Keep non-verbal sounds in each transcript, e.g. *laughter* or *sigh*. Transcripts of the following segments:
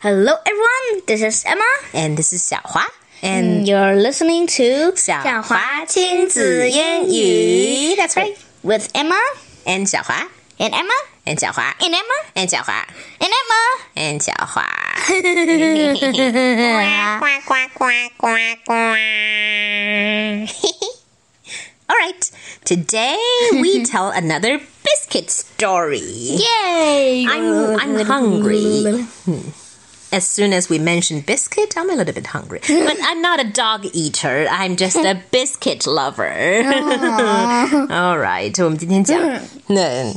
Hello, everyone. This is Emma, And this is 小花. and you're listening to 小华亲子英语 That's right. with Emma And 小华 and Emma and 小华 and Emma and 小华 and Emma. and 小华. All right. Today we tell *laughs* another biscuit story. Yay! I'm I'm hungry. *laughs* As soon as we mention biscuit, I'm a little bit hungry. *laughs* But I'm not a dog eater. I'm just a *laughs* biscuit lover. *laughs* All right, 我们今天讲，那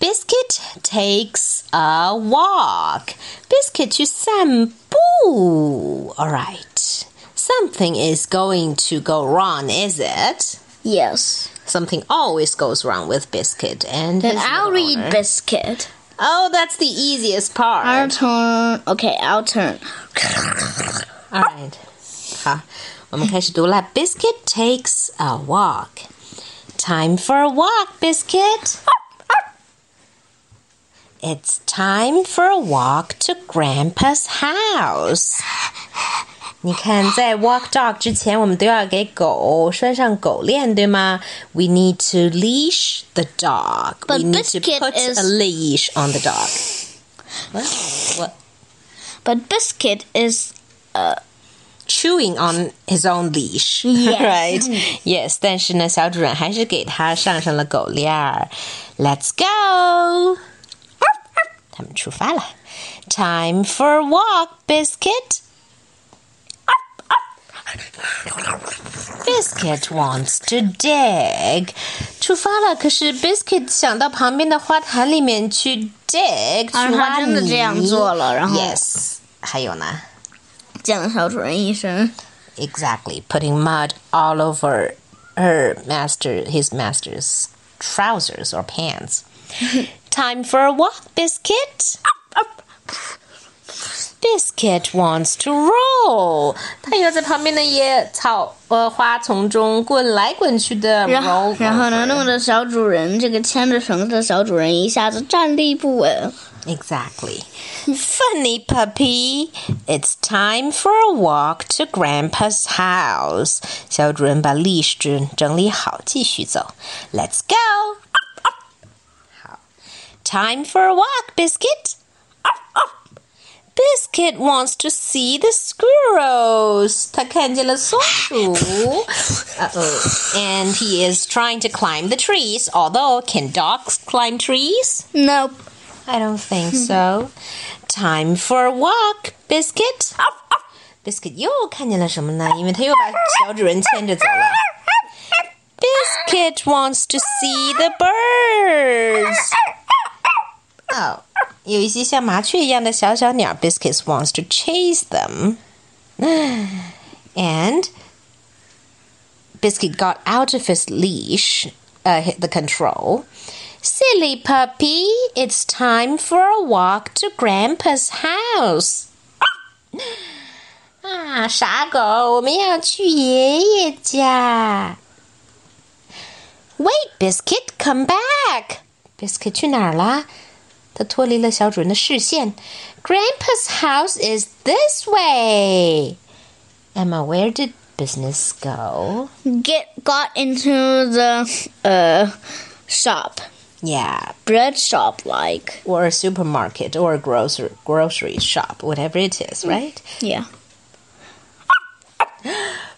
biscuit takes a walk. Biscuit 去散步。All right. Something is going to go wrong, is it? Yes. Something always goes wrong with Biscuit and Then his I'll little read owner. biscuit. Oh, that's the easiest part. I'll turn. Okay, I'll turn. All right. 好，我们开始读了。Biscuit takes a walk. Time for a walk, Biscuit. It's time for a walk to Grandpa's house. 你看，在 walk dog 之前，我们都要给狗拴上狗链，对吗？We need to leash the dog. But we need to Biscuit put is- a leash on the dog. What? *sighs* What? But biscuit is chewing on his own leash, Yes. *laughs* right? Yes，但是呢，小主人还是给他上上了狗链儿。Let's go！*laughs* 他们出发了。Time for a walk, Biscuit. Biscuit wants to dig. 出发了，可是 Biscuit 想到旁边的花坛里面去 dig，啊他去挖真的这样泥做了然后 Yes，还有呢？讲了小主人一声。 Exactly, putting mud all over her master, his master's trousers or pants. *laughs* Time for a walk, Biscuit. Biscuit wants to roll. 他要在旁边的野草呃花丛中滚来滚去的然后 roll，然后呢， over 弄得小主人这个牵着绳子的小主人一下子站立不稳。 Exactly. Funny puppy. It's time for a walk to Grandpa's house. 小主人把 leash 整整理好，继续走。Let's go. 好，Time for a walk, Biscuit. Biscuit wants to see the squirrels. 他看见了松鼠。Uh-oh. *laughs* And he is trying to climb the trees. Although, can dogs climb trees? Nope. I don't think hmm. so. Time for a walk, Biscuit. Biscuit 又看见了什么呢？因为他又把小主人牵着走了。Biscuit wants to see the birds. *laughs* Oh. 有一些像麻雀一样的小小鸟。Biscuit wants to chase them. *sighs* And Biscuit got out of his leash, uh, hit the control. Silly puppy, it's time for a walk to Grandpa's house. *gasps* 啊，傻狗，我们要去爷爷家。Wait, Biscuit, come back. Biscuit 去哪儿啦？ 他脱离了小主人的视线。Grandpa's house is this way. Emma, where did Biscuit go? Get got into the uh shop. Yeah, bread shop like or a supermarket or a grocery grocery shop, whatever it is, mm, right? Yeah.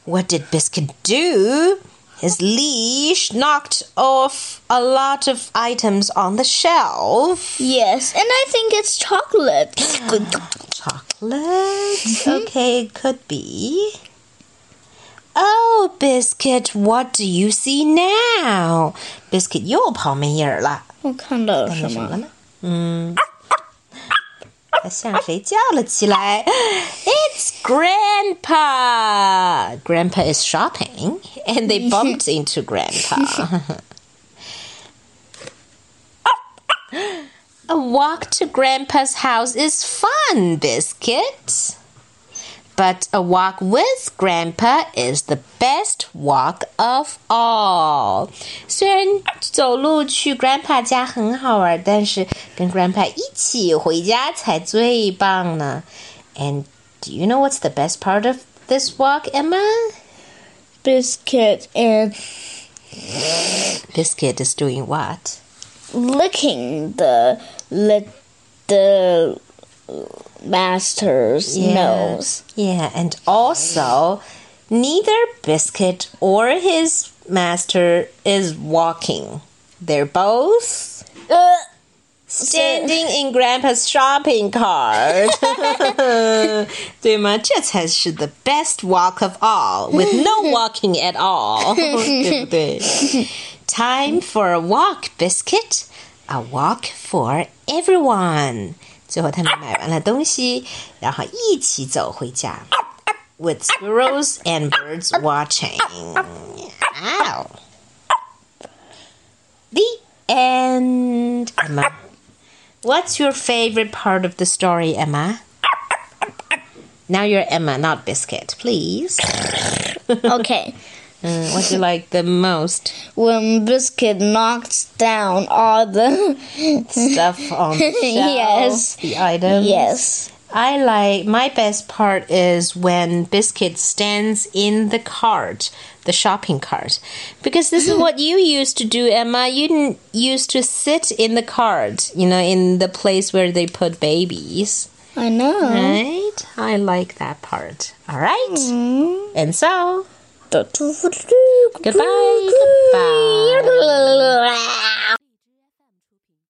What did Biscuit do? His leash knocked off a lot of items on the shelf. Yes, and I think it's chocolate. *gasps* Chocolate? Okay, it could be. Oh, Biscuit, what do you see now? Biscuit 又跑没影儿了。我看到了那什么？什么呢？嗯，他 向谁叫了起来？It's Grandpa. Grandpa is shopping, and they bumped *laughs* into Grandpa. *laughs* A walk to Grandpa's house is fun, Biscuit. But a walk with Grandpa is the best walk of all. 虽然走路去 Grandpa 家很好玩，但是跟 Grandpa 一起回家才最棒呢。 And do you know what's the best part of this walk, Emma? Biscuit and Biscuit is doing what? licking the li- the master's nose. Yeah, and also, neither Biscuit or his master is walking. They're both Uh, standing in Grandpa's shopping cart. *laughs* 对吗？这才是 the best walk of all, with no *laughs* walking at all. 对不对？Time for *laughs* a walk, Biscuit. A walk for everyone. 最后他们买完了东西，然后一起走回家。With squirrels and birds watching. *laughs* Ow. The end. Emma. What's your favorite part of the story, Emma? Now you're Emma, not Biscuit, please. okay. *laughs* Uh, what do you like the most? When Biscuit knocks down all the Stuff on the *laughs* shelf, Yes. the items. yes. I like my best part is when Biscuit stands in the cart, the shopping cart, because this is what you used to do, Emma. You didn't used to sit in the cart, you know, in the place where they put babies, I know. right? I like that part. All right, and so. Goodbye, goodbye.